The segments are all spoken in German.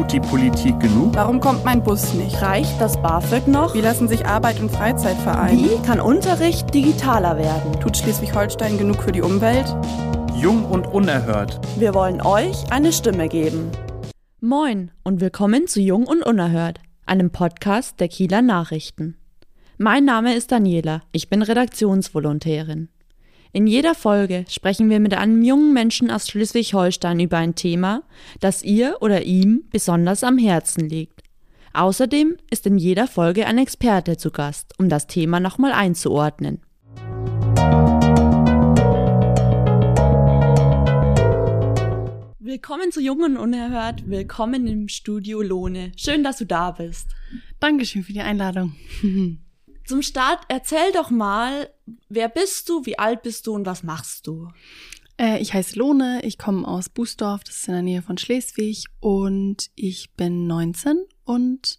Tut die Politik genug? Warum kommt mein Bus nicht? Reicht das BAföG noch? Wie lassen sich Arbeit und Freizeit vereinen? Wie kann Unterricht digitaler werden? Tut Schleswig-Holstein genug für die Umwelt? Jung und unerhört. Wir wollen euch eine Stimme geben. Moin und willkommen zu Jung und Unerhört, einem Podcast der Kieler Nachrichten. Mein Name ist Daniela, ich bin Redaktionsvolontärin. In jeder Folge sprechen wir mit einem jungen Menschen aus Schleswig-Holstein über ein Thema, das ihr oder ihm besonders am Herzen liegt. Außerdem ist in jeder Folge ein Experte zu Gast, um das Thema nochmal einzuordnen. Willkommen zu Jungen Unerhört, willkommen im Studio Lohne. Schön, dass du da bist. Dankeschön für die Einladung. Zum Start erzähl doch mal, wer bist du, wie alt bist du und was machst du? Äh, ich heiße Lohne, ich komme aus Bußdorf, das ist in der Nähe von Schleswig und ich bin 19 und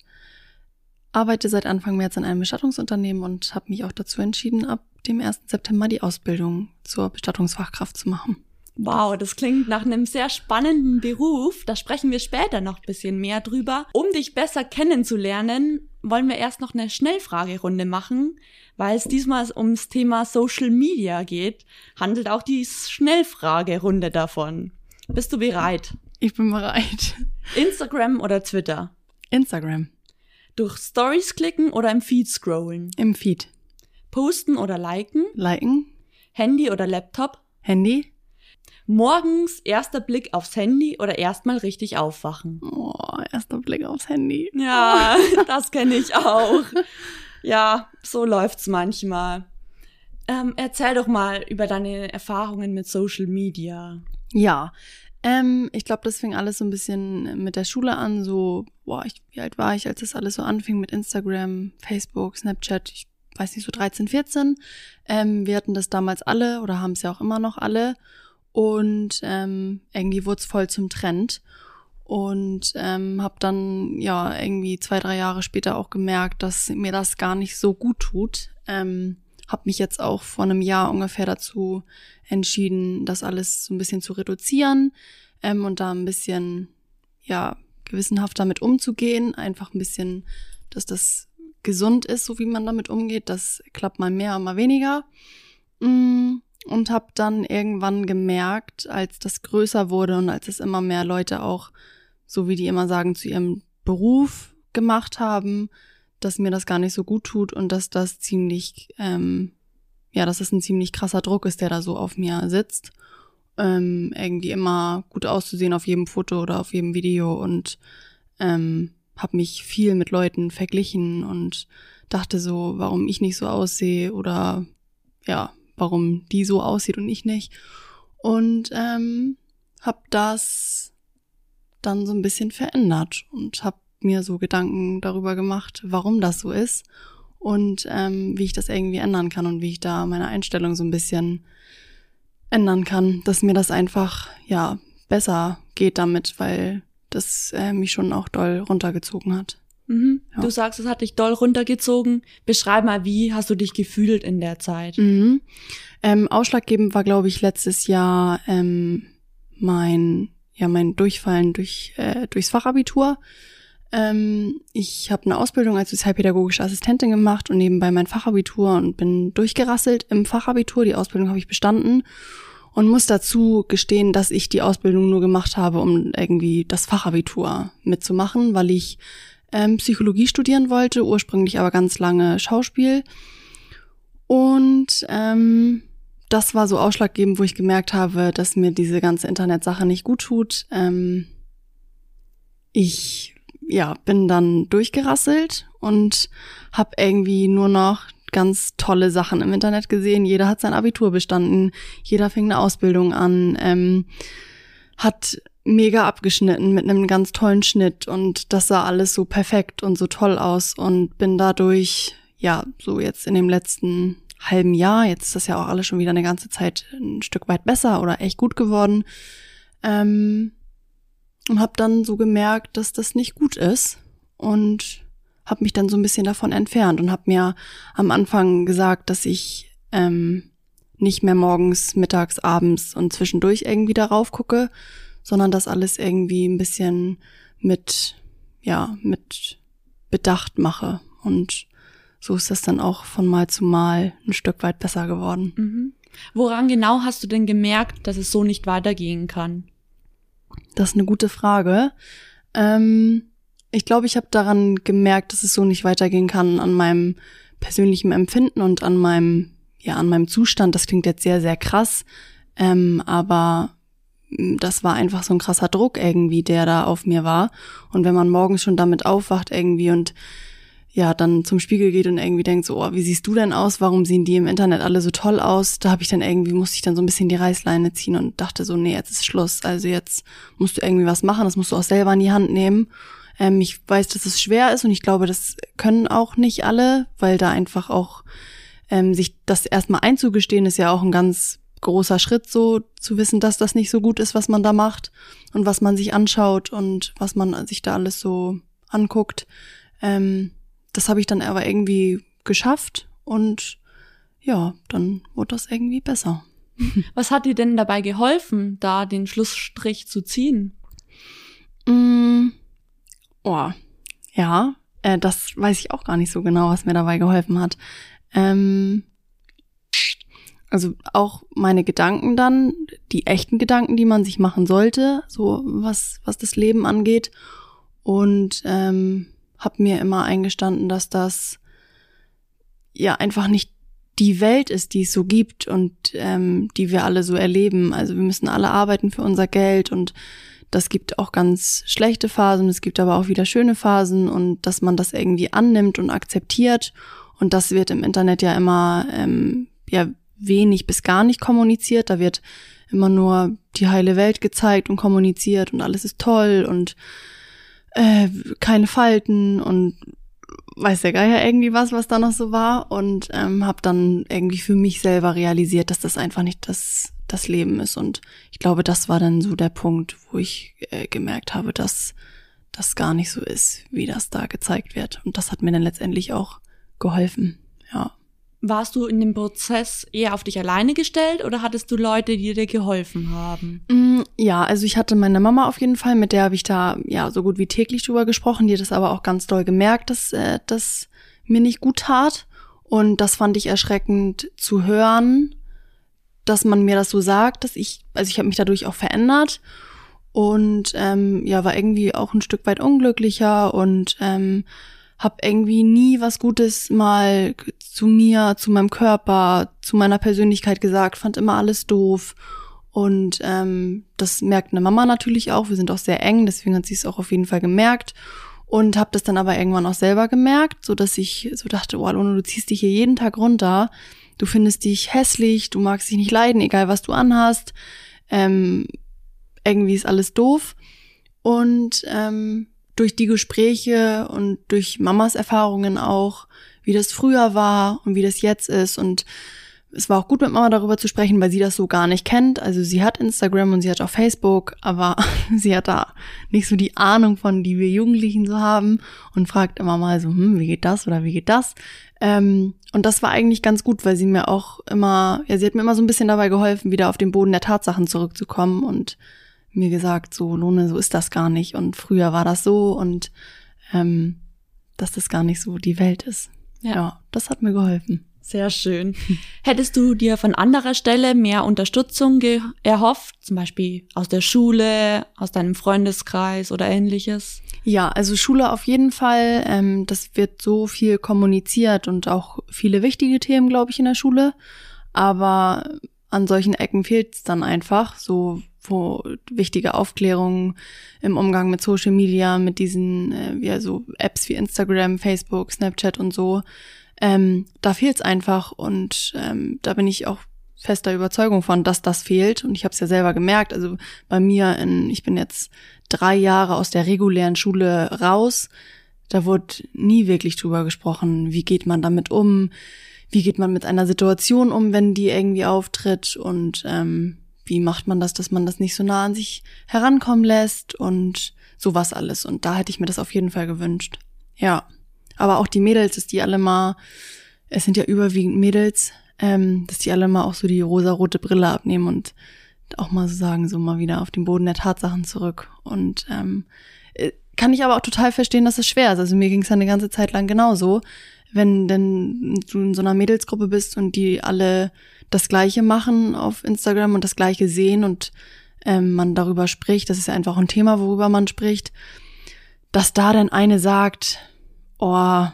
arbeite seit Anfang März in einem Bestattungsunternehmen und habe mich auch dazu entschieden, ab dem 1. September die Ausbildung zur Bestattungsfachkraft zu machen. Wow, das klingt nach einem sehr spannenden Beruf. Da sprechen wir später noch ein bisschen mehr drüber. Um dich besser kennenzulernen, wollen wir erst noch eine Schnellfragerunde machen, weil es diesmal ums Thema Social Media geht, handelt auch die Schnellfragerunde davon. Bist du bereit? Ich bin bereit. Instagram oder Twitter? Instagram. Durch Stories klicken oder im Feed scrollen? Im Feed. Posten oder liken? Liken. Handy oder Laptop? Handy. Morgens erster Blick aufs Handy oder erstmal richtig aufwachen? Oh, erster Blick aufs Handy. Ja, das kenne ich auch. Ja, so läuft's manchmal. Ähm, erzähl doch mal über deine Erfahrungen mit Social Media. Ja, ähm, ich glaube, das fing alles so ein bisschen mit der Schule an. So, boah, ich, wie alt war ich, als das alles so anfing mit Instagram, Facebook, Snapchat? Ich weiß nicht, so 13, 14. Ähm, wir hatten das damals alle oder haben es ja auch immer noch alle. Und ähm, irgendwie wurde es voll zum Trend. Und ähm, habe dann ja irgendwie zwei, drei Jahre später auch gemerkt, dass mir das gar nicht so gut tut. Ähm, habe mich jetzt auch vor einem Jahr ungefähr dazu entschieden, das alles so ein bisschen zu reduzieren ähm, und da ein bisschen ja gewissenhaft damit umzugehen. Einfach ein bisschen, dass das gesund ist, so wie man damit umgeht. Das klappt mal mehr, mal weniger. Mm und habe dann irgendwann gemerkt, als das größer wurde und als es immer mehr Leute auch, so wie die immer sagen, zu ihrem Beruf gemacht haben, dass mir das gar nicht so gut tut und dass das ziemlich, ähm, ja, dass das ein ziemlich krasser Druck ist, der da so auf mir sitzt. Ähm, irgendwie immer gut auszusehen auf jedem Foto oder auf jedem Video und ähm, habe mich viel mit Leuten verglichen und dachte so, warum ich nicht so aussehe oder ja, warum die so aussieht und ich nicht. Und ähm, habe das dann so ein bisschen verändert und habe mir so Gedanken darüber gemacht, warum das so ist und ähm, wie ich das irgendwie ändern kann und wie ich da meine Einstellung so ein bisschen ändern kann, dass mir das einfach ja besser geht damit, weil das äh, mich schon auch doll runtergezogen hat. Mhm. Ja. Du sagst, es hat dich doll runtergezogen. Beschreib mal, wie hast du dich gefühlt in der Zeit? Mhm. Ähm, ausschlaggebend war, glaube ich, letztes Jahr ähm, mein ja mein Durchfallen durch äh, durchs Fachabitur. Ähm, ich habe eine Ausbildung als sozialpädagogische Assistentin gemacht und nebenbei mein Fachabitur und bin durchgerasselt im Fachabitur. Die Ausbildung habe ich bestanden und muss dazu gestehen, dass ich die Ausbildung nur gemacht habe, um irgendwie das Fachabitur mitzumachen, weil ich ähm, Psychologie studieren wollte, ursprünglich aber ganz lange Schauspiel. Und ähm, das war so ausschlaggebend, wo ich gemerkt habe, dass mir diese ganze Internetsache nicht gut tut. Ähm, ich ja bin dann durchgerasselt und habe irgendwie nur noch ganz tolle Sachen im Internet gesehen. Jeder hat sein Abitur bestanden, jeder fing eine Ausbildung an, ähm, hat mega abgeschnitten mit einem ganz tollen Schnitt und das sah alles so perfekt und so toll aus und bin dadurch, ja, so jetzt in dem letzten halben Jahr, jetzt ist das ja auch alles schon wieder eine ganze Zeit ein Stück weit besser oder echt gut geworden, ähm, und habe dann so gemerkt, dass das nicht gut ist und habe mich dann so ein bisschen davon entfernt und habe mir am Anfang gesagt, dass ich ähm, nicht mehr morgens, mittags, abends und zwischendurch irgendwie darauf gucke, sondern das alles irgendwie ein bisschen mit, ja, mit Bedacht mache. Und so ist das dann auch von Mal zu Mal ein Stück weit besser geworden. Mhm. Woran genau hast du denn gemerkt, dass es so nicht weitergehen kann? Das ist eine gute Frage. Ähm, ich glaube, ich habe daran gemerkt, dass es so nicht weitergehen kann an meinem persönlichen Empfinden und an meinem, ja, an meinem Zustand. Das klingt jetzt sehr, sehr krass. Ähm, aber das war einfach so ein krasser Druck irgendwie, der da auf mir war. Und wenn man morgens schon damit aufwacht irgendwie und ja, dann zum Spiegel geht und irgendwie denkt so, oh, wie siehst du denn aus? Warum sehen die im Internet alle so toll aus? Da habe ich dann irgendwie, musste ich dann so ein bisschen die Reißleine ziehen und dachte so, nee, jetzt ist Schluss. Also jetzt musst du irgendwie was machen, das musst du auch selber in die Hand nehmen. Ähm, ich weiß, dass es schwer ist und ich glaube, das können auch nicht alle, weil da einfach auch ähm, sich das erstmal einzugestehen, ist ja auch ein ganz großer Schritt, so zu wissen, dass das nicht so gut ist, was man da macht und was man sich anschaut und was man sich da alles so anguckt. Ähm, das habe ich dann aber irgendwie geschafft und ja, dann wurde das irgendwie besser. Was hat dir denn dabei geholfen, da den Schlussstrich zu ziehen? Mm, oh, ja, äh, das weiß ich auch gar nicht so genau, was mir dabei geholfen hat. Ähm, also auch meine Gedanken dann, die echten Gedanken, die man sich machen sollte, so was, was das Leben angeht. Und ähm, habe mir immer eingestanden, dass das ja einfach nicht die Welt ist, die es so gibt und ähm, die wir alle so erleben. Also wir müssen alle arbeiten für unser Geld und das gibt auch ganz schlechte Phasen, es gibt aber auch wieder schöne Phasen und dass man das irgendwie annimmt und akzeptiert. Und das wird im Internet ja immer ähm, ja wenig bis gar nicht kommuniziert. Da wird immer nur die heile Welt gezeigt und kommuniziert und alles ist toll und äh, keine Falten und weiß der Geier irgendwie was, was da noch so war und ähm, habe dann irgendwie für mich selber realisiert, dass das einfach nicht das das Leben ist und ich glaube, das war dann so der Punkt, wo ich äh, gemerkt habe, dass das gar nicht so ist, wie das da gezeigt wird und das hat mir dann letztendlich auch geholfen. Ja. Warst du in dem Prozess eher auf dich alleine gestellt oder hattest du Leute, die dir geholfen haben? Mm, ja, also ich hatte meine Mama auf jeden Fall, mit der habe ich da ja so gut wie täglich drüber gesprochen. Die hat das aber auch ganz doll gemerkt, dass äh, das mir nicht gut tat. Und das fand ich erschreckend zu hören, dass man mir das so sagt, dass ich, also ich habe mich dadurch auch verändert und ähm, ja, war irgendwie auch ein Stück weit unglücklicher und ähm, habe irgendwie nie was Gutes mal zu mir, zu meinem Körper, zu meiner Persönlichkeit gesagt, fand immer alles doof. Und ähm, das merkt eine Mama natürlich auch. Wir sind auch sehr eng, deswegen hat sie es auch auf jeden Fall gemerkt. Und habe das dann aber irgendwann auch selber gemerkt, so dass ich so dachte, oh, Luna, du ziehst dich hier jeden Tag runter. Du findest dich hässlich, du magst dich nicht leiden, egal was du anhast. Ähm, irgendwie ist alles doof. Und ähm, durch die Gespräche und durch Mamas Erfahrungen auch, wie das früher war und wie das jetzt ist. Und es war auch gut mit Mama darüber zu sprechen, weil sie das so gar nicht kennt. Also sie hat Instagram und sie hat auch Facebook, aber sie hat da nicht so die Ahnung von, die wir Jugendlichen so haben und fragt immer mal so, hm, wie geht das oder wie geht das? Ähm, und das war eigentlich ganz gut, weil sie mir auch immer, ja, sie hat mir immer so ein bisschen dabei geholfen, wieder auf den Boden der Tatsachen zurückzukommen und mir gesagt, so Lohne, so ist das gar nicht und früher war das so und ähm, dass das gar nicht so die Welt ist. Ja, ja das hat mir geholfen. Sehr schön. Hättest du dir von anderer Stelle mehr Unterstützung erhofft, zum Beispiel aus der Schule, aus deinem Freundeskreis oder ähnliches? Ja, also Schule auf jeden Fall. Ähm, das wird so viel kommuniziert und auch viele wichtige Themen, glaube ich, in der Schule. Aber an solchen Ecken fehlt es dann einfach. So wo wichtige Aufklärung im Umgang mit Social Media, mit diesen äh, ja, so Apps wie Instagram, Facebook, Snapchat und so, ähm, da fehlt es einfach und ähm, da bin ich auch fester Überzeugung von, dass das fehlt und ich habe es ja selber gemerkt. Also bei mir, in, ich bin jetzt drei Jahre aus der regulären Schule raus, da wurde nie wirklich drüber gesprochen, wie geht man damit um, wie geht man mit einer Situation um, wenn die irgendwie auftritt und ähm, wie macht man das, dass man das nicht so nah an sich herankommen lässt und sowas alles. Und da hätte ich mir das auf jeden Fall gewünscht. Ja. Aber auch die Mädels, dass die alle mal, es sind ja überwiegend Mädels, ähm, dass die alle mal auch so die rosa-rote Brille abnehmen und auch mal so sagen, so mal wieder auf den Boden der Tatsachen zurück. Und ähm, äh, kann ich aber auch total verstehen, dass es schwer ist. Also mir ging es eine ganze Zeit lang genauso. Wenn denn du in so einer Mädelsgruppe bist und die alle das Gleiche machen auf Instagram und das Gleiche sehen und ähm, man darüber spricht, das ist ja einfach ein Thema, worüber man spricht, dass da dann eine sagt, oh,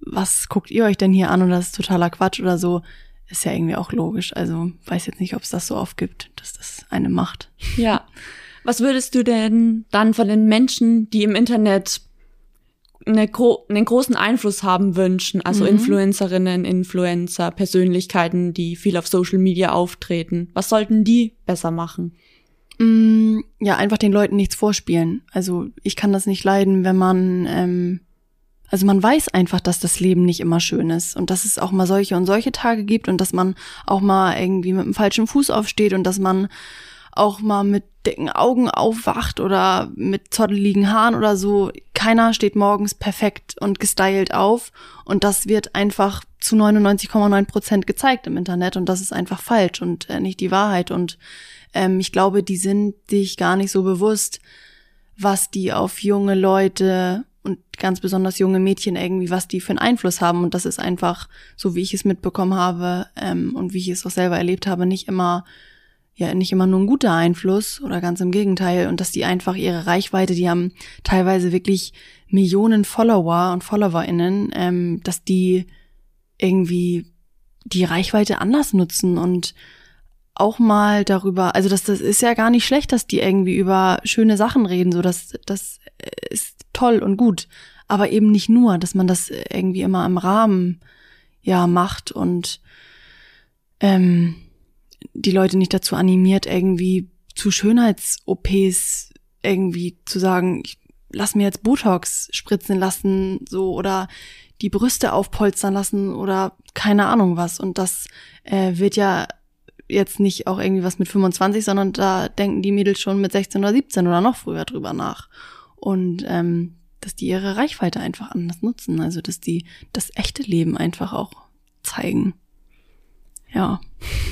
was guckt ihr euch denn hier an und das ist totaler Quatsch oder so, ist ja irgendwie auch logisch. Also weiß jetzt nicht, ob es das so oft gibt, dass das eine macht. Ja. Was würdest du denn dann von den Menschen, die im Internet eine gro einen großen Einfluss haben wünschen, also mhm. Influencerinnen, Influencer, Persönlichkeiten, die viel auf Social Media auftreten. Was sollten die besser machen? Mm, ja, einfach den Leuten nichts vorspielen. Also ich kann das nicht leiden, wenn man ähm, also man weiß einfach, dass das Leben nicht immer schön ist und dass es auch mal solche und solche Tage gibt und dass man auch mal irgendwie mit dem falschen Fuß aufsteht und dass man auch mal mit dicken Augen aufwacht oder mit zotteligen Haaren oder so. Keiner steht morgens perfekt und gestylt auf und das wird einfach zu 99,9 Prozent gezeigt im Internet und das ist einfach falsch und äh, nicht die Wahrheit und ähm, ich glaube, die sind sich gar nicht so bewusst, was die auf junge Leute und ganz besonders junge Mädchen irgendwie, was die für einen Einfluss haben. Und das ist einfach, so wie ich es mitbekommen habe ähm, und wie ich es auch selber erlebt habe, nicht immer, ja, nicht immer nur ein guter Einfluss oder ganz im Gegenteil. Und dass die einfach ihre Reichweite, die haben teilweise wirklich Millionen Follower und FollowerInnen, ähm, dass die irgendwie die Reichweite anders nutzen und auch mal darüber, also das, das ist ja gar nicht schlecht, dass die irgendwie über schöne Sachen reden, so das, das ist toll und gut, aber eben nicht nur, dass man das irgendwie immer im Rahmen ja macht und ähm, die Leute nicht dazu animiert, irgendwie zu Schönheits-OPs irgendwie zu sagen, ich lass mir jetzt Botox spritzen lassen, so oder die Brüste aufpolstern lassen oder keine Ahnung was. Und das äh, wird ja jetzt nicht auch irgendwie was mit 25, sondern da denken die Mädels schon mit 16 oder 17 oder noch früher drüber nach. Und ähm, dass die ihre Reichweite einfach anders nutzen. Also dass die das echte Leben einfach auch zeigen. Ja.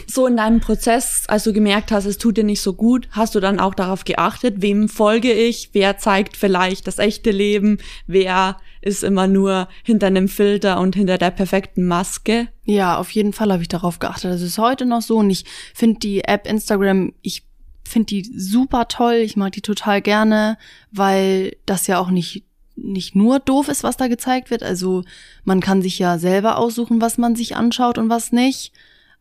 So in deinem Prozess, als du gemerkt hast, es tut dir nicht so gut, hast du dann auch darauf geachtet, wem folge ich, wer zeigt vielleicht das echte Leben, wer ist immer nur hinter einem Filter und hinter der perfekten Maske? Ja, auf jeden Fall habe ich darauf geachtet. Das ist heute noch so und ich finde die App Instagram, ich finde die super toll, ich mag die total gerne, weil das ja auch nicht nicht nur doof ist, was da gezeigt wird. Also man kann sich ja selber aussuchen, was man sich anschaut und was nicht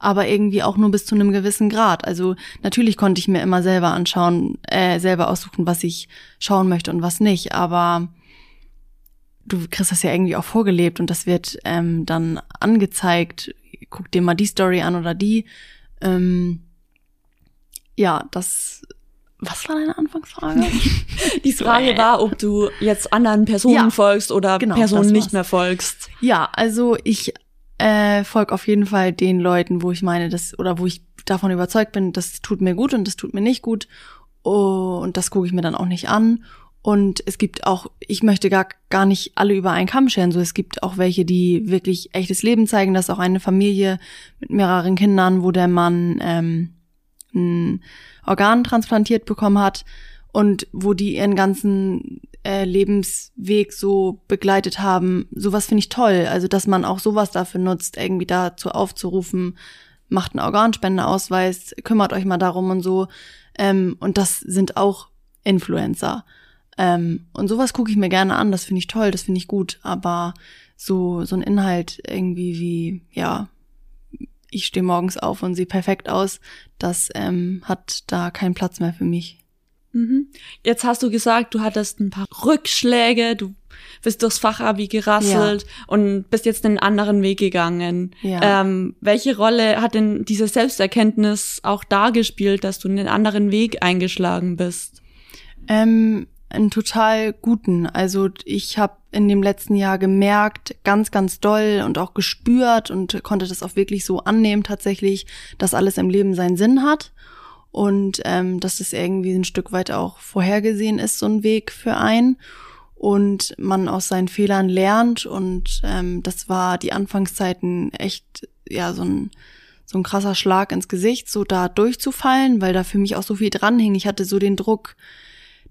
aber irgendwie auch nur bis zu einem gewissen Grad. Also natürlich konnte ich mir immer selber anschauen, äh, selber aussuchen, was ich schauen möchte und was nicht, aber du kriegst das ja irgendwie auch vorgelebt und das wird ähm, dann angezeigt. Guck dir mal die Story an oder die. Ähm, ja, das was war deine Anfangsfrage? Die Frage war, ob du jetzt anderen Personen ja, folgst oder genau, Personen nicht mehr folgst. Ja, also ich äh, folge auf jeden Fall den Leuten, wo ich meine, das oder wo ich davon überzeugt bin, das tut mir gut und das tut mir nicht gut. Oh, und das gucke ich mir dann auch nicht an. Und es gibt auch, ich möchte gar, gar nicht alle über einen Kamm scheren. So, es gibt auch welche, die wirklich echtes Leben zeigen. Das ist auch eine Familie mit mehreren Kindern, wo der Mann ähm, ein Organ transplantiert bekommen hat und wo die ihren ganzen äh, Lebensweg so begleitet haben. Sowas finde ich toll. Also, dass man auch sowas dafür nutzt, irgendwie dazu aufzurufen, macht einen Organspendeausweis, kümmert euch mal darum und so. Ähm, und das sind auch Influencer. Ähm, und sowas gucke ich mir gerne an, das finde ich toll, das finde ich gut. Aber so, so ein Inhalt irgendwie wie, ja, ich stehe morgens auf und sehe perfekt aus, das ähm, hat da keinen Platz mehr für mich. Mhm. Jetzt hast du gesagt, du hattest ein paar Rückschläge, du bist durchs Fachabi gerasselt ja. und bist jetzt einen anderen Weg gegangen. Ja. Ähm, welche Rolle hat denn diese Selbsterkenntnis auch da gespielt, dass du einen anderen Weg eingeschlagen bist? Ähm, einen total guten. Also ich habe in dem letzten Jahr gemerkt, ganz, ganz doll und auch gespürt und konnte das auch wirklich so annehmen tatsächlich, dass alles im Leben seinen Sinn hat und ähm, dass das irgendwie ein Stück weit auch vorhergesehen ist, so ein Weg für einen und man aus seinen Fehlern lernt und ähm, das war die Anfangszeiten echt ja so ein so ein krasser Schlag ins Gesicht, so da durchzufallen, weil da für mich auch so viel dran hing. Ich hatte so den Druck,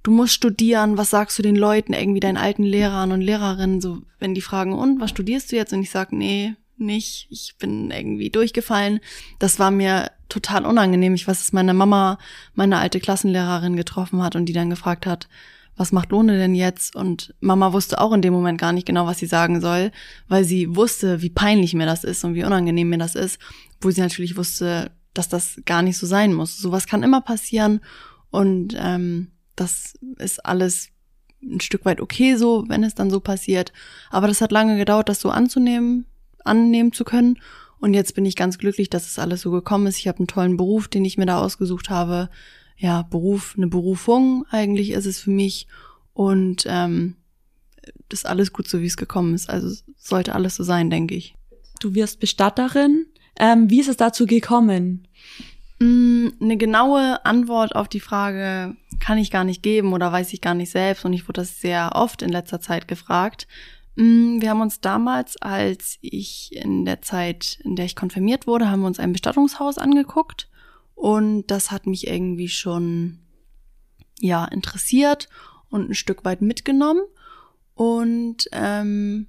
du musst studieren, was sagst du den Leuten, irgendwie deinen alten Lehrern und Lehrerinnen, so wenn die fragen, und was studierst du jetzt? Und ich sag, nee, nicht, ich bin irgendwie durchgefallen. Das war mir total unangenehm. Ich weiß, dass meine Mama meine alte Klassenlehrerin getroffen hat und die dann gefragt hat, was macht Lohne denn jetzt? Und Mama wusste auch in dem Moment gar nicht genau, was sie sagen soll, weil sie wusste, wie peinlich mir das ist und wie unangenehm mir das ist, wo sie natürlich wusste, dass das gar nicht so sein muss. Sowas kann immer passieren und ähm, das ist alles ein Stück weit okay so, wenn es dann so passiert. Aber das hat lange gedauert, das so anzunehmen, annehmen zu können. Und jetzt bin ich ganz glücklich, dass es alles so gekommen ist. Ich habe einen tollen Beruf, den ich mir da ausgesucht habe. Ja, Beruf, eine Berufung eigentlich ist es für mich. Und ähm, das ist alles gut so, wie es gekommen ist. Also sollte alles so sein, denke ich. Du wirst Bestatterin. Ähm, wie ist es dazu gekommen? Mm, eine genaue Antwort auf die Frage kann ich gar nicht geben oder weiß ich gar nicht selbst. Und ich wurde das sehr oft in letzter Zeit gefragt. Mm, wir haben uns damals, als ich in der Zeit, in der ich konfirmiert wurde, haben wir uns ein Bestattungshaus angeguckt. Und das hat mich irgendwie schon, ja, interessiert und ein Stück weit mitgenommen und, ähm,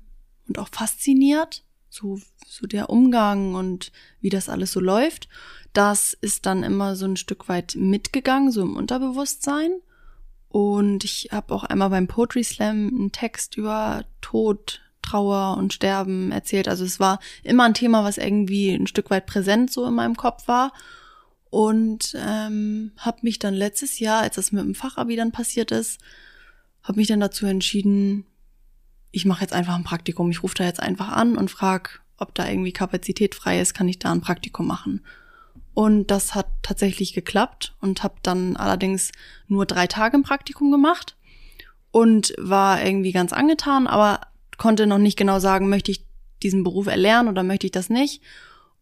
und auch fasziniert. So, so der Umgang und wie das alles so läuft. Das ist dann immer so ein Stück weit mitgegangen, so im Unterbewusstsein. Und ich habe auch einmal beim Poetry Slam einen Text über Tod, Trauer und Sterben erzählt. Also es war immer ein Thema, was irgendwie ein Stück weit präsent so in meinem Kopf war. Und ähm, habe mich dann letztes Jahr, als das mit dem Fachabi dann passiert ist, habe mich dann dazu entschieden, ich mache jetzt einfach ein Praktikum. Ich rufe da jetzt einfach an und frage, ob da irgendwie Kapazität frei ist, kann ich da ein Praktikum machen. Und das hat tatsächlich geklappt und habe dann allerdings nur drei Tage im Praktikum gemacht und war irgendwie ganz angetan, aber konnte noch nicht genau sagen, möchte ich diesen Beruf erlernen oder möchte ich das nicht.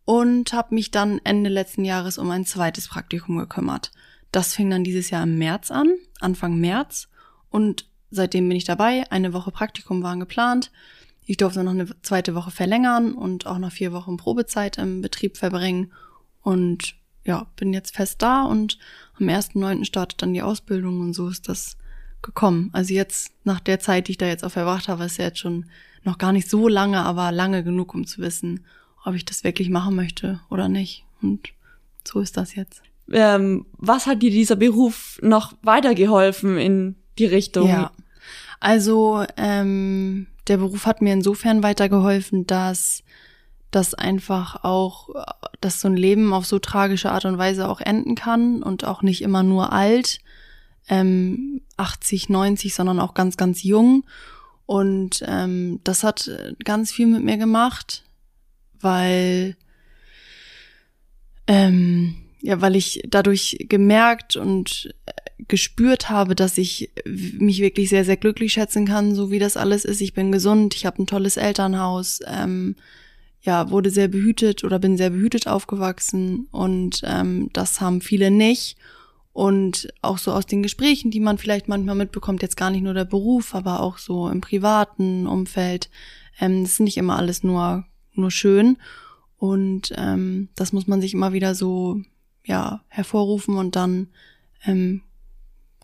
Und habe mich dann Ende letzten Jahres um ein zweites Praktikum gekümmert. Das fing dann dieses Jahr im März an, Anfang März. Und seitdem bin ich dabei. Eine Woche Praktikum waren geplant. Ich durfte noch eine zweite Woche verlängern und auch noch vier Wochen Probezeit im Betrieb verbringen. Und ja, bin jetzt fest da und am 1.9. startet dann die Ausbildung und so ist das gekommen. Also jetzt, nach der Zeit, die ich da jetzt auch verbracht habe, ist ja jetzt schon noch gar nicht so lange, aber lange genug, um zu wissen, ob ich das wirklich machen möchte oder nicht. Und so ist das jetzt. Ähm, was hat dir dieser Beruf noch weitergeholfen in die Richtung? Ja, also ähm, der Beruf hat mir insofern weitergeholfen, dass dass einfach auch, dass so ein Leben auf so tragische Art und Weise auch enden kann und auch nicht immer nur alt, ähm, 80, 90, sondern auch ganz, ganz jung. Und ähm, das hat ganz viel mit mir gemacht, weil ähm, ja, weil ich dadurch gemerkt und gespürt habe, dass ich mich wirklich sehr, sehr glücklich schätzen kann, so wie das alles ist. Ich bin gesund, ich habe ein tolles Elternhaus, ähm, ja, wurde sehr behütet oder bin sehr behütet aufgewachsen und ähm, das haben viele nicht. Und auch so aus den Gesprächen, die man vielleicht manchmal mitbekommt, jetzt gar nicht nur der Beruf, aber auch so im privaten Umfeld, ähm, das ist nicht immer alles nur, nur schön. Und ähm, das muss man sich immer wieder so, ja, hervorrufen und dann ähm,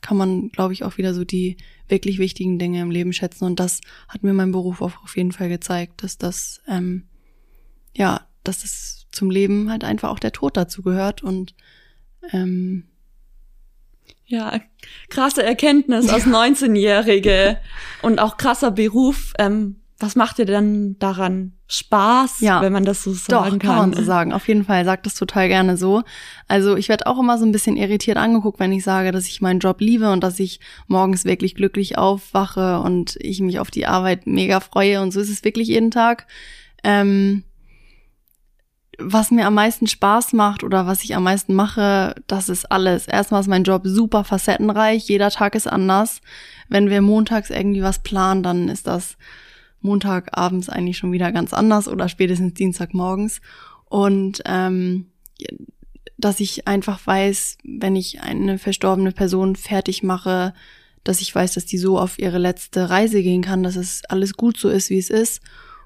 kann man, glaube ich, auch wieder so die wirklich wichtigen Dinge im Leben schätzen. Und das hat mir mein Beruf auch auf jeden Fall gezeigt, dass das ähm, ja, dass es zum Leben halt einfach auch der Tod dazu gehört und ähm, ja, krasse Erkenntnis als 19-Jährige und auch krasser Beruf. Ähm, was macht dir denn daran Spaß, ja, wenn man das so sagen doch, kann? kann man so sagen. Auf jeden Fall sagt das total gerne so. Also ich werde auch immer so ein bisschen irritiert angeguckt, wenn ich sage, dass ich meinen Job liebe und dass ich morgens wirklich glücklich aufwache und ich mich auf die Arbeit mega freue und so ist es wirklich jeden Tag. Ähm, was mir am meisten Spaß macht oder was ich am meisten mache, das ist alles. Erstmal ist mein Job super facettenreich, jeder Tag ist anders. Wenn wir montags irgendwie was planen, dann ist das Montagabends eigentlich schon wieder ganz anders oder spätestens Dienstagmorgens. Und ähm, dass ich einfach weiß, wenn ich eine verstorbene Person fertig mache, dass ich weiß, dass die so auf ihre letzte Reise gehen kann, dass es alles gut so ist, wie es ist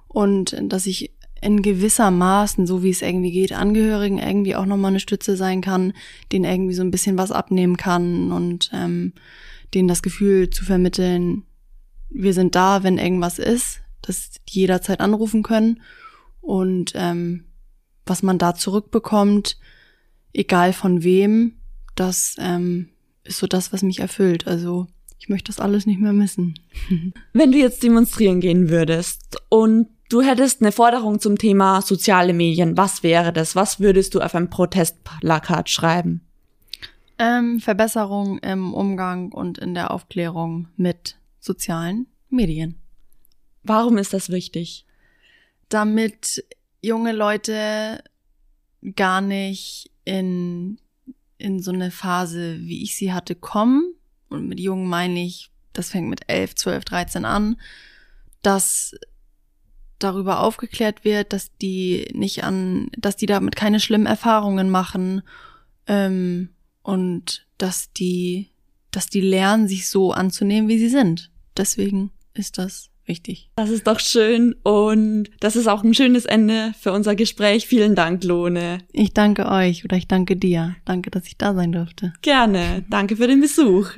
und dass ich in gewisser Maßen, so wie es irgendwie geht, Angehörigen irgendwie auch nochmal eine Stütze sein kann, denen irgendwie so ein bisschen was abnehmen kann und ähm, denen das Gefühl zu vermitteln, wir sind da, wenn irgendwas ist, dass die jederzeit anrufen können und ähm, was man da zurückbekommt, egal von wem, das ähm, ist so das, was mich erfüllt. Also ich möchte das alles nicht mehr missen. Wenn du jetzt demonstrieren gehen würdest und du hättest eine Forderung zum Thema soziale Medien, was wäre das? Was würdest du auf ein Protestplakat schreiben? Ähm, Verbesserung im Umgang und in der Aufklärung mit sozialen Medien. Warum ist das wichtig? Damit junge Leute gar nicht in, in so eine Phase, wie ich sie hatte, kommen. Und mit jungen meine ich, das fängt mit 11, 12, 13 an, dass darüber aufgeklärt wird, dass die nicht an, dass die damit keine schlimmen Erfahrungen machen ähm, und dass die, dass die lernen, sich so anzunehmen, wie sie sind. Deswegen ist das wichtig. Das ist doch schön und das ist auch ein schönes Ende für unser Gespräch. Vielen Dank, Lohne. Ich danke euch oder ich danke dir. Danke, dass ich da sein durfte. Gerne. Danke für den Besuch.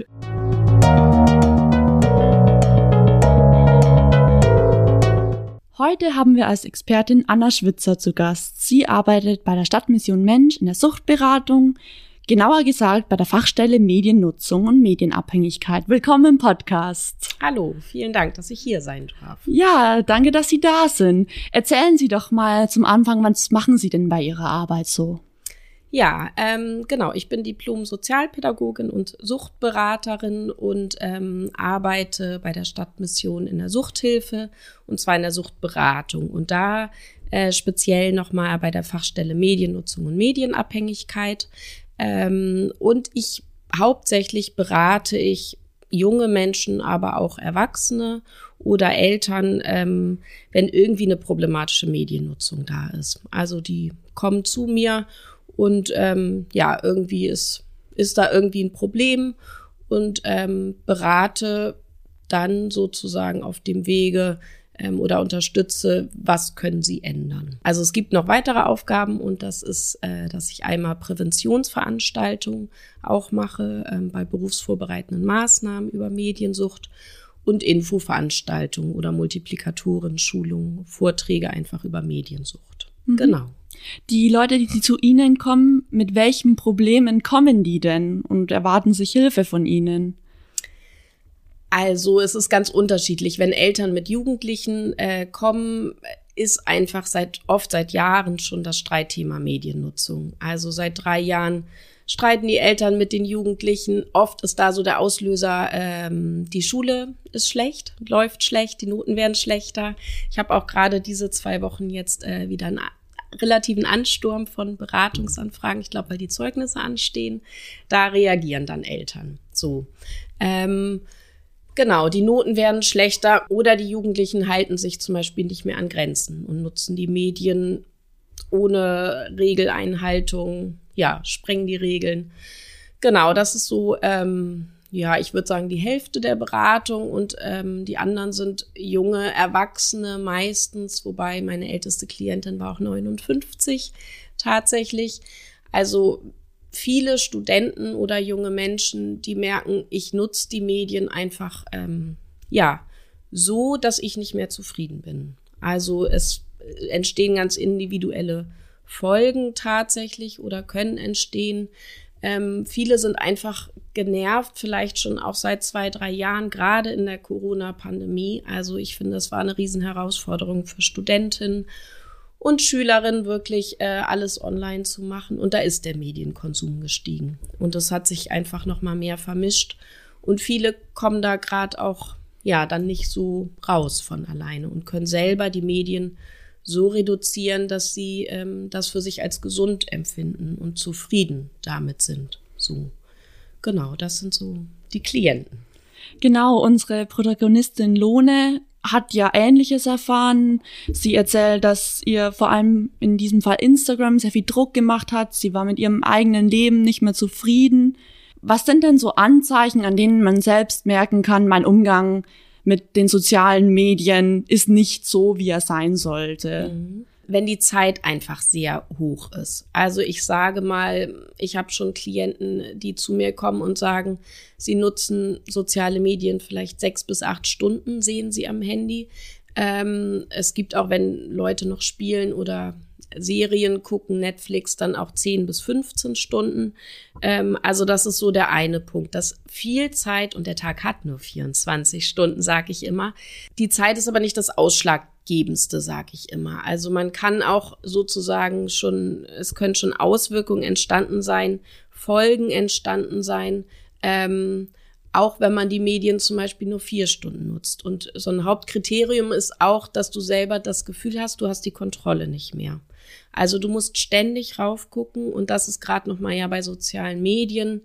Heute haben wir als Expertin Anna Schwitzer zu Gast. Sie arbeitet bei der Stadtmission Mensch in der Suchtberatung, genauer gesagt bei der Fachstelle Mediennutzung und Medienabhängigkeit. Willkommen im Podcast. Hallo, vielen Dank, dass ich hier sein darf. Ja, danke, dass Sie da sind. Erzählen Sie doch mal zum Anfang, was machen Sie denn bei Ihrer Arbeit so? Ja, ähm, genau. Ich bin Diplom-Sozialpädagogin und Suchtberaterin und ähm, arbeite bei der Stadtmission in der Suchthilfe und zwar in der Suchtberatung. Und da äh, speziell nochmal bei der Fachstelle Mediennutzung und Medienabhängigkeit. Ähm, und ich hauptsächlich berate ich junge Menschen, aber auch Erwachsene oder Eltern, ähm, wenn irgendwie eine problematische Mediennutzung da ist. Also die kommen zu mir und ähm, ja, irgendwie ist, ist da irgendwie ein Problem und ähm, berate dann sozusagen auf dem Wege ähm, oder unterstütze, was können sie ändern. Also es gibt noch weitere Aufgaben und das ist, äh, dass ich einmal Präventionsveranstaltungen auch mache ähm, bei berufsvorbereitenden Maßnahmen über Mediensucht und Infoveranstaltungen oder Multiplikatoren, Schulungen, Vorträge einfach über Mediensucht. Mhm. Genau. Die Leute, die zu Ihnen kommen, mit welchen Problemen kommen die denn und erwarten sich Hilfe von Ihnen? Also es ist ganz unterschiedlich. Wenn Eltern mit Jugendlichen äh, kommen, ist einfach seit oft seit Jahren schon das Streitthema Mediennutzung. Also seit drei Jahren streiten die Eltern mit den Jugendlichen. Oft ist da so der Auslöser, ähm, die Schule ist schlecht, läuft schlecht, die Noten werden schlechter. Ich habe auch gerade diese zwei Wochen jetzt äh, wieder ein relativen Ansturm von Beratungsanfragen, ich glaube, weil die Zeugnisse anstehen, da reagieren dann Eltern. So. Ähm, genau, die Noten werden schlechter oder die Jugendlichen halten sich zum Beispiel nicht mehr an Grenzen und nutzen die Medien ohne Regeleinhaltung, ja, sprengen die Regeln. Genau, das ist so ähm, ja, ich würde sagen, die Hälfte der Beratung und ähm, die anderen sind junge Erwachsene meistens, wobei meine älteste Klientin war auch 59 tatsächlich. Also viele Studenten oder junge Menschen, die merken, ich nutze die Medien einfach, ähm, ja, so, dass ich nicht mehr zufrieden bin. Also es entstehen ganz individuelle Folgen tatsächlich oder können entstehen. Ähm, viele sind einfach genervt, vielleicht schon auch seit zwei, drei Jahren, gerade in der Corona-Pandemie. Also ich finde, es war eine Riesenherausforderung für Studentinnen und Schülerinnen wirklich äh, alles online zu machen. Und da ist der Medienkonsum gestiegen. Und das hat sich einfach noch mal mehr vermischt. Und viele kommen da gerade auch ja dann nicht so raus von alleine und können selber die Medien so reduzieren, dass sie ähm, das für sich als gesund empfinden und zufrieden damit sind. So, genau, das sind so die Klienten. Genau, unsere Protagonistin Lohne hat ja Ähnliches erfahren. Sie erzählt, dass ihr vor allem in diesem Fall Instagram sehr viel Druck gemacht hat. Sie war mit ihrem eigenen Leben nicht mehr zufrieden. Was sind denn so Anzeichen, an denen man selbst merken kann, mein Umgang mit den sozialen Medien ist nicht so, wie er sein sollte. Mhm. Wenn die Zeit einfach sehr hoch ist. Also ich sage mal, ich habe schon Klienten, die zu mir kommen und sagen, sie nutzen soziale Medien vielleicht sechs bis acht Stunden, sehen sie am Handy. Ähm, es gibt auch, wenn Leute noch spielen oder Serien gucken, Netflix dann auch 10 bis 15 Stunden. Ähm, also das ist so der eine Punkt, dass viel Zeit und der Tag hat nur 24 Stunden, sage ich immer. Die Zeit ist aber nicht das Ausschlaggebendste, sage ich immer. Also man kann auch sozusagen schon, es können schon Auswirkungen entstanden sein, Folgen entstanden sein. Ähm, auch wenn man die Medien zum Beispiel nur vier Stunden nutzt. Und so ein Hauptkriterium ist auch, dass du selber das Gefühl hast, du hast die Kontrolle nicht mehr. Also du musst ständig raufgucken und das ist gerade noch mal ja bei sozialen Medien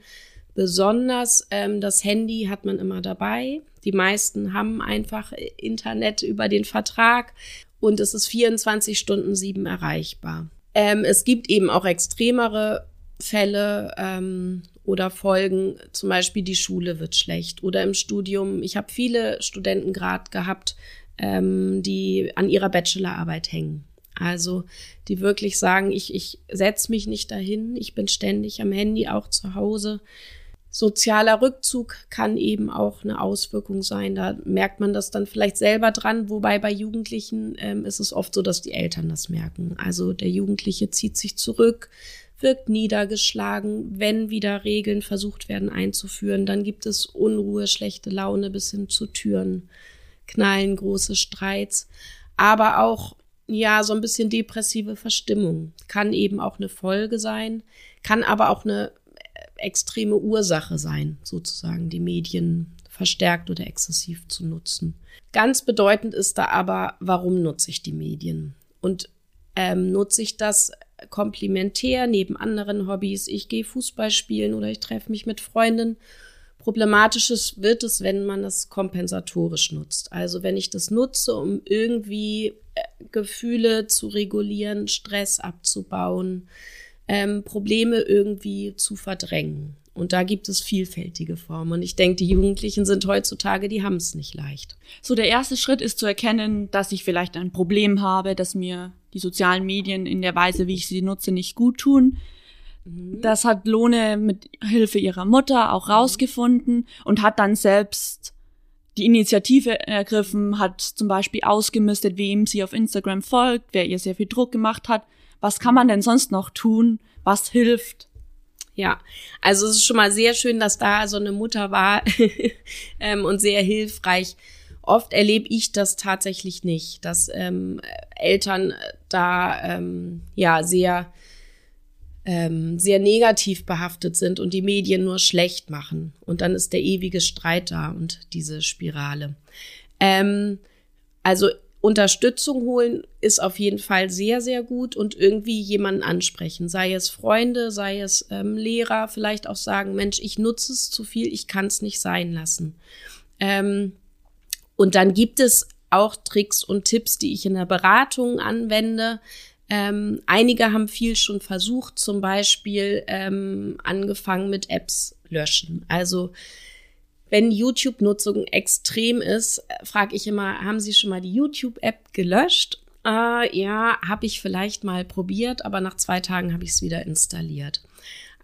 besonders. Ähm, das Handy hat man immer dabei. Die meisten haben einfach Internet über den Vertrag und es ist 24 Stunden sieben erreichbar. Ähm, es gibt eben auch extremere Fälle ähm, oder Folgen, zum Beispiel die Schule wird schlecht oder im Studium. Ich habe viele Studenten gerade gehabt, ähm, die an ihrer Bachelorarbeit hängen. Also die wirklich sagen, ich, ich setze mich nicht dahin, ich bin ständig am Handy, auch zu Hause. Sozialer Rückzug kann eben auch eine Auswirkung sein. Da merkt man das dann vielleicht selber dran, wobei bei Jugendlichen ähm, ist es oft so, dass die Eltern das merken. Also der Jugendliche zieht sich zurück, wirkt niedergeschlagen. Wenn wieder Regeln versucht werden einzuführen, dann gibt es Unruhe, schlechte Laune bis hin zu Türen, Knallen, große Streits. Aber auch ja, so ein bisschen depressive Verstimmung. Kann eben auch eine Folge sein, kann aber auch eine äh, extreme Ursache sein, sozusagen die Medien verstärkt oder exzessiv zu nutzen. Ganz bedeutend ist da aber, warum nutze ich die Medien? Und ähm, nutze ich das komplementär neben anderen Hobbys? Ich gehe Fußball spielen oder ich treffe mich mit Freunden Problematisches wird es, wenn man es kompensatorisch nutzt. Also wenn ich das nutze, um irgendwie Gefühle zu regulieren, Stress abzubauen, ähm, Probleme irgendwie zu verdrängen. Und da gibt es vielfältige Formen. Und ich denke, die Jugendlichen sind heutzutage, die haben es nicht leicht. So, der erste Schritt ist zu erkennen, dass ich vielleicht ein Problem habe, dass mir die sozialen Medien in der Weise, wie ich sie nutze, nicht gut tun. Mhm. Das hat Lohne mit Hilfe ihrer Mutter auch rausgefunden und hat dann selbst die Initiative ergriffen, hat zum Beispiel ausgemistet, wem sie auf Instagram folgt, wer ihr sehr viel Druck gemacht hat. Was kann man denn sonst noch tun? Was hilft? Ja, also es ist schon mal sehr schön, dass da so eine Mutter war ähm, und sehr hilfreich. Oft erlebe ich das tatsächlich nicht, dass ähm, Eltern da ähm, ja sehr ähm, sehr negativ behaftet sind und die Medien nur schlecht machen. Und dann ist der ewige Streit da und diese Spirale. Ähm, also Unterstützung holen ist auf jeden Fall sehr, sehr gut und irgendwie jemanden ansprechen. Sei es Freunde, sei es ähm, Lehrer, vielleicht auch sagen, Mensch, ich nutze es zu viel, ich kann es nicht sein lassen. Ähm, und dann gibt es auch Tricks und Tipps, die ich in der Beratung anwende. Ähm, einige haben viel schon versucht, zum Beispiel ähm, angefangen mit Apps löschen. Also wenn YouTube-Nutzung extrem ist, frage ich immer, haben Sie schon mal die YouTube-App gelöscht? Äh, ja, habe ich vielleicht mal probiert, aber nach zwei Tagen habe ich es wieder installiert.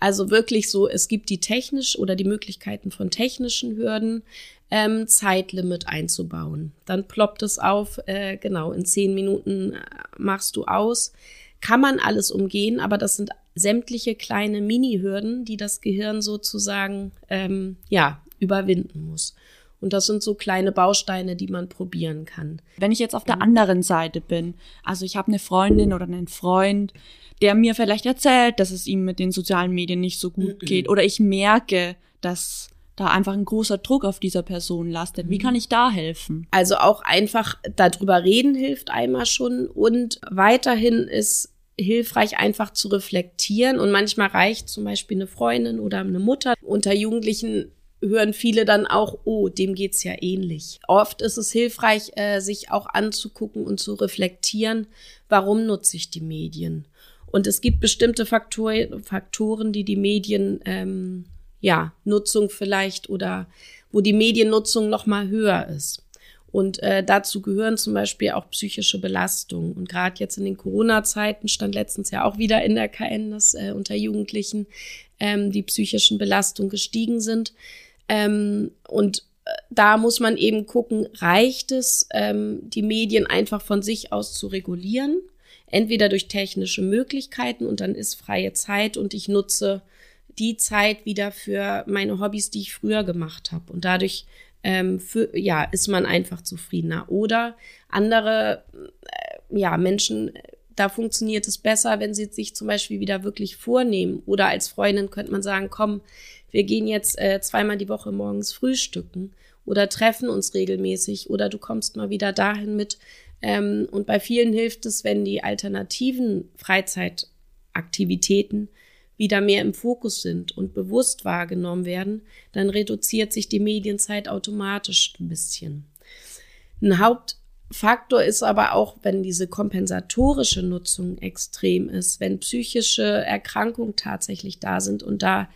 Also wirklich so, es gibt die technisch oder die Möglichkeiten von technischen Hürden, ähm, Zeitlimit einzubauen. Dann ploppt es auf, äh, genau, in zehn Minuten äh, machst du aus. Kann man alles umgehen, aber das sind sämtliche kleine Mini-Hürden, die das Gehirn sozusagen ähm, ja überwinden muss. Und das sind so kleine Bausteine, die man probieren kann. Wenn ich jetzt auf der anderen Seite bin, also ich habe eine Freundin oder einen Freund, der mir vielleicht erzählt, dass es ihm mit den sozialen Medien nicht so gut mhm. geht, oder ich merke, dass da einfach ein großer Druck auf dieser Person lastet. Wie mhm. kann ich da helfen? Also auch einfach darüber reden hilft einmal schon und weiterhin ist hilfreich, einfach zu reflektieren. Und manchmal reicht zum Beispiel eine Freundin oder eine Mutter. Unter Jugendlichen hören viele dann auch, oh, dem geht's ja ähnlich. Oft ist es hilfreich, äh, sich auch anzugucken und zu reflektieren, warum nutze ich die Medien? Und es gibt bestimmte Faktor Faktoren, die die Medien ähm, ja, Nutzung vielleicht oder wo die Mediennutzung noch mal höher ist. Und äh, dazu gehören zum Beispiel auch psychische Belastungen. Und gerade jetzt in den Corona-Zeiten stand letztens ja auch wieder in der KN, dass äh, unter Jugendlichen ähm, die psychischen Belastungen gestiegen sind. Ähm, und äh, da muss man eben gucken, reicht es, ähm, die Medien einfach von sich aus zu regulieren? Entweder durch technische Möglichkeiten und dann ist freie Zeit und ich nutze die Zeit wieder für meine Hobbys, die ich früher gemacht habe. Und dadurch ähm, für, ja, ist man einfach zufriedener. Oder andere äh, ja, Menschen, da funktioniert es besser, wenn sie sich zum Beispiel wieder wirklich vornehmen. Oder als Freundin könnte man sagen, komm, wir gehen jetzt äh, zweimal die Woche morgens frühstücken oder treffen uns regelmäßig oder du kommst mal wieder dahin mit. Ähm, und bei vielen hilft es, wenn die alternativen Freizeitaktivitäten wieder mehr im Fokus sind und bewusst wahrgenommen werden, dann reduziert sich die Medienzeit automatisch ein bisschen. Ein Hauptfaktor ist aber auch, wenn diese kompensatorische Nutzung extrem ist, wenn psychische Erkrankungen tatsächlich da sind und da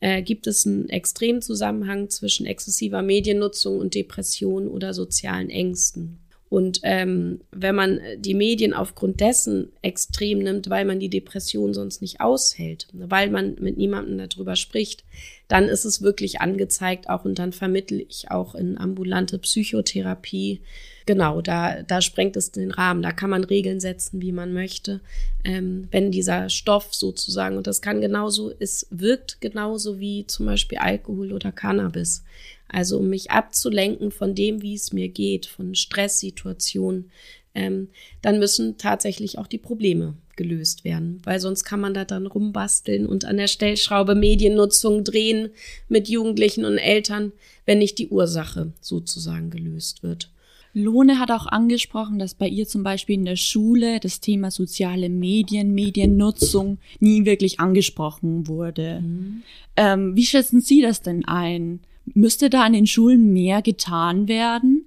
äh, gibt es einen extremen Zusammenhang zwischen exzessiver Mediennutzung und Depression oder sozialen Ängsten. Und ähm, wenn man die Medien aufgrund dessen extrem nimmt, weil man die Depression sonst nicht aushält, weil man mit niemandem darüber spricht, dann ist es wirklich angezeigt auch und dann vermittle ich auch in ambulante Psychotherapie. Genau, da, da sprengt es den Rahmen. Da kann man Regeln setzen, wie man möchte. Ähm, wenn dieser Stoff sozusagen, und das kann genauso, es wirkt genauso wie zum Beispiel Alkohol oder Cannabis. Also um mich abzulenken von dem, wie es mir geht, von Stresssituationen, ähm, dann müssen tatsächlich auch die Probleme gelöst werden, weil sonst kann man da dann rumbasteln und an der Stellschraube Mediennutzung drehen mit Jugendlichen und Eltern, wenn nicht die Ursache sozusagen gelöst wird. Lohne hat auch angesprochen, dass bei ihr zum Beispiel in der Schule das Thema soziale Medien, Mediennutzung nie wirklich angesprochen wurde. Mhm. Ähm, wie schätzen Sie das denn ein? Müsste da an den Schulen mehr getan werden?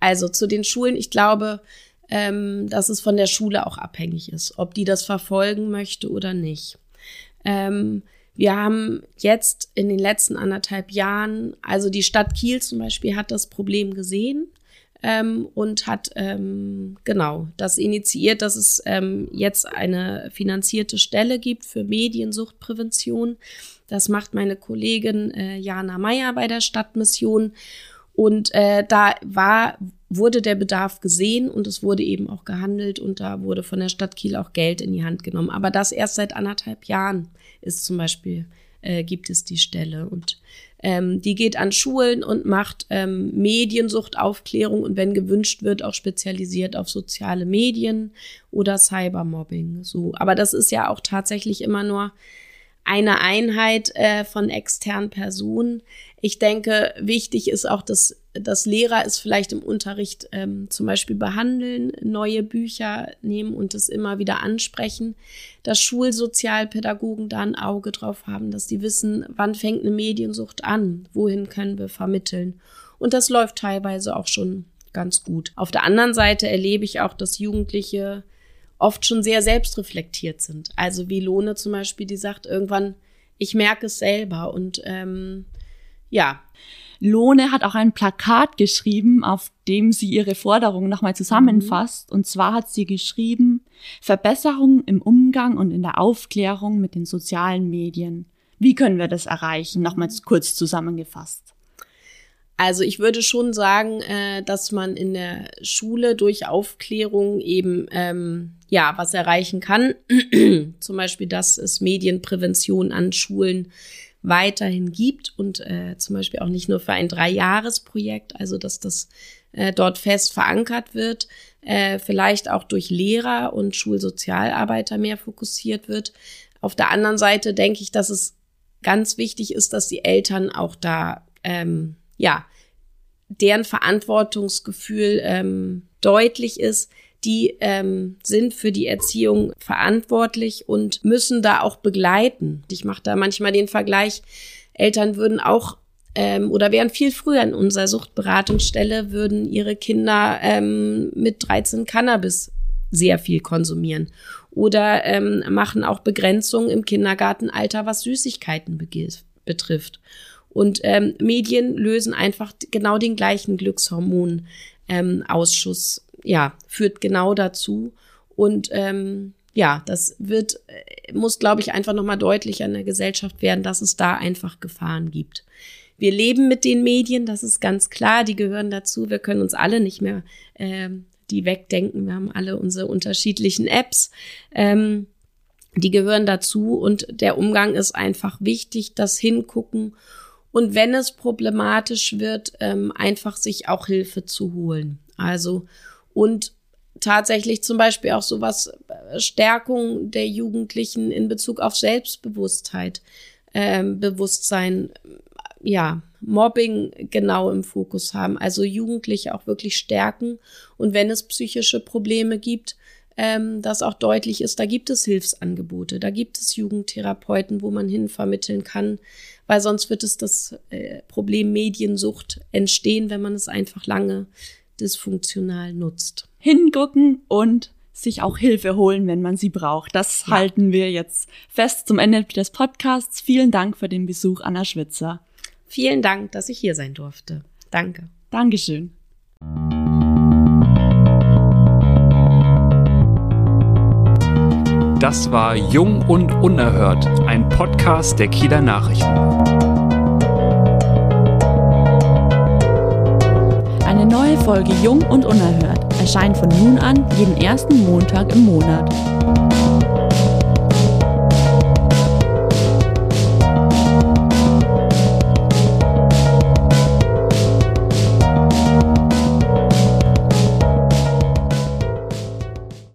Also zu den Schulen, ich glaube, ähm, dass es von der Schule auch abhängig ist, ob die das verfolgen möchte oder nicht. Ähm, wir haben jetzt in den letzten anderthalb Jahren, also die Stadt Kiel zum Beispiel hat das Problem gesehen ähm, und hat ähm, genau das initiiert, dass es ähm, jetzt eine finanzierte Stelle gibt für Mediensuchtprävention. Das macht meine Kollegin äh, Jana Meyer bei der Stadtmission. Und äh, da war, wurde der Bedarf gesehen und es wurde eben auch gehandelt und da wurde von der Stadt Kiel auch Geld in die Hand genommen. Aber das erst seit anderthalb Jahren ist zum Beispiel, äh, gibt es die Stelle. Und ähm, die geht an Schulen und macht ähm, Mediensuchtaufklärung und wenn gewünscht wird, auch spezialisiert auf soziale Medien oder Cybermobbing. So, aber das ist ja auch tatsächlich immer nur eine Einheit äh, von externen Personen. Ich denke, wichtig ist auch, dass, dass Lehrer es vielleicht im Unterricht ähm, zum Beispiel behandeln, neue Bücher nehmen und es immer wieder ansprechen, dass Schulsozialpädagogen da ein Auge drauf haben, dass die wissen, wann fängt eine Mediensucht an, wohin können wir vermitteln. Und das läuft teilweise auch schon ganz gut. Auf der anderen Seite erlebe ich auch, dass Jugendliche oft schon sehr selbstreflektiert sind. Also wie Lone zum Beispiel, die sagt irgendwann, ich merke es selber und ähm, ja. Lone hat auch ein Plakat geschrieben, auf dem sie ihre Forderungen nochmal zusammenfasst. Mhm. Und zwar hat sie geschrieben, Verbesserungen im Umgang und in der Aufklärung mit den sozialen Medien. Wie können wir das erreichen? Nochmals kurz zusammengefasst. Also ich würde schon sagen, äh, dass man in der Schule durch Aufklärung eben ähm, ja was erreichen kann. Zum Beispiel, dass es Medienprävention an Schulen weiterhin gibt und äh, zum Beispiel auch nicht nur für ein Dreijahresprojekt, also dass das äh, dort fest verankert wird, äh, vielleicht auch durch Lehrer und Schulsozialarbeiter mehr fokussiert wird. Auf der anderen Seite denke ich, dass es ganz wichtig ist, dass die Eltern auch da ähm, ja deren Verantwortungsgefühl ähm, deutlich ist, die ähm, sind für die Erziehung verantwortlich und müssen da auch begleiten. Ich mache da manchmal den Vergleich, Eltern würden auch ähm, oder wären viel früher in unserer Suchtberatungsstelle, würden ihre Kinder ähm, mit 13 Cannabis sehr viel konsumieren oder ähm, machen auch Begrenzungen im Kindergartenalter, was Süßigkeiten betrifft. Und ähm, Medien lösen einfach genau den gleichen Glückshormonausschuss. Ähm, Ausschuss. ja, führt genau dazu. Und ähm, ja, das wird, äh, muss, glaube ich, einfach nochmal deutlicher in der Gesellschaft werden, dass es da einfach Gefahren gibt. Wir leben mit den Medien, das ist ganz klar, die gehören dazu. Wir können uns alle nicht mehr äh, die wegdenken. Wir haben alle unsere unterschiedlichen Apps. Ähm, die gehören dazu und der Umgang ist einfach wichtig, das Hingucken und wenn es problematisch wird, ähm, einfach sich auch Hilfe zu holen. Also und tatsächlich zum Beispiel auch sowas äh, Stärkung der Jugendlichen in Bezug auf Selbstbewusstheit, ähm, Bewusstsein, ja, Mobbing genau im Fokus haben. Also Jugendliche auch wirklich stärken und wenn es psychische Probleme gibt, ähm, dass auch deutlich ist, da gibt es Hilfsangebote, da gibt es Jugendtherapeuten, wo man hinvermitteln kann, weil sonst wird es das äh, Problem Mediensucht entstehen, wenn man es einfach lange dysfunktional nutzt. Hingucken und sich auch Hilfe holen, wenn man sie braucht. Das ja. halten wir jetzt fest zum Ende des Podcasts. Vielen Dank für den Besuch, Anna Schwitzer. Vielen Dank, dass ich hier sein durfte. Danke. Dankeschön. Das war Jung und Unerhört, ein Podcast der Kieler Nachrichten. Eine neue Folge Jung und Unerhört erscheint von nun an jeden ersten Montag im Monat.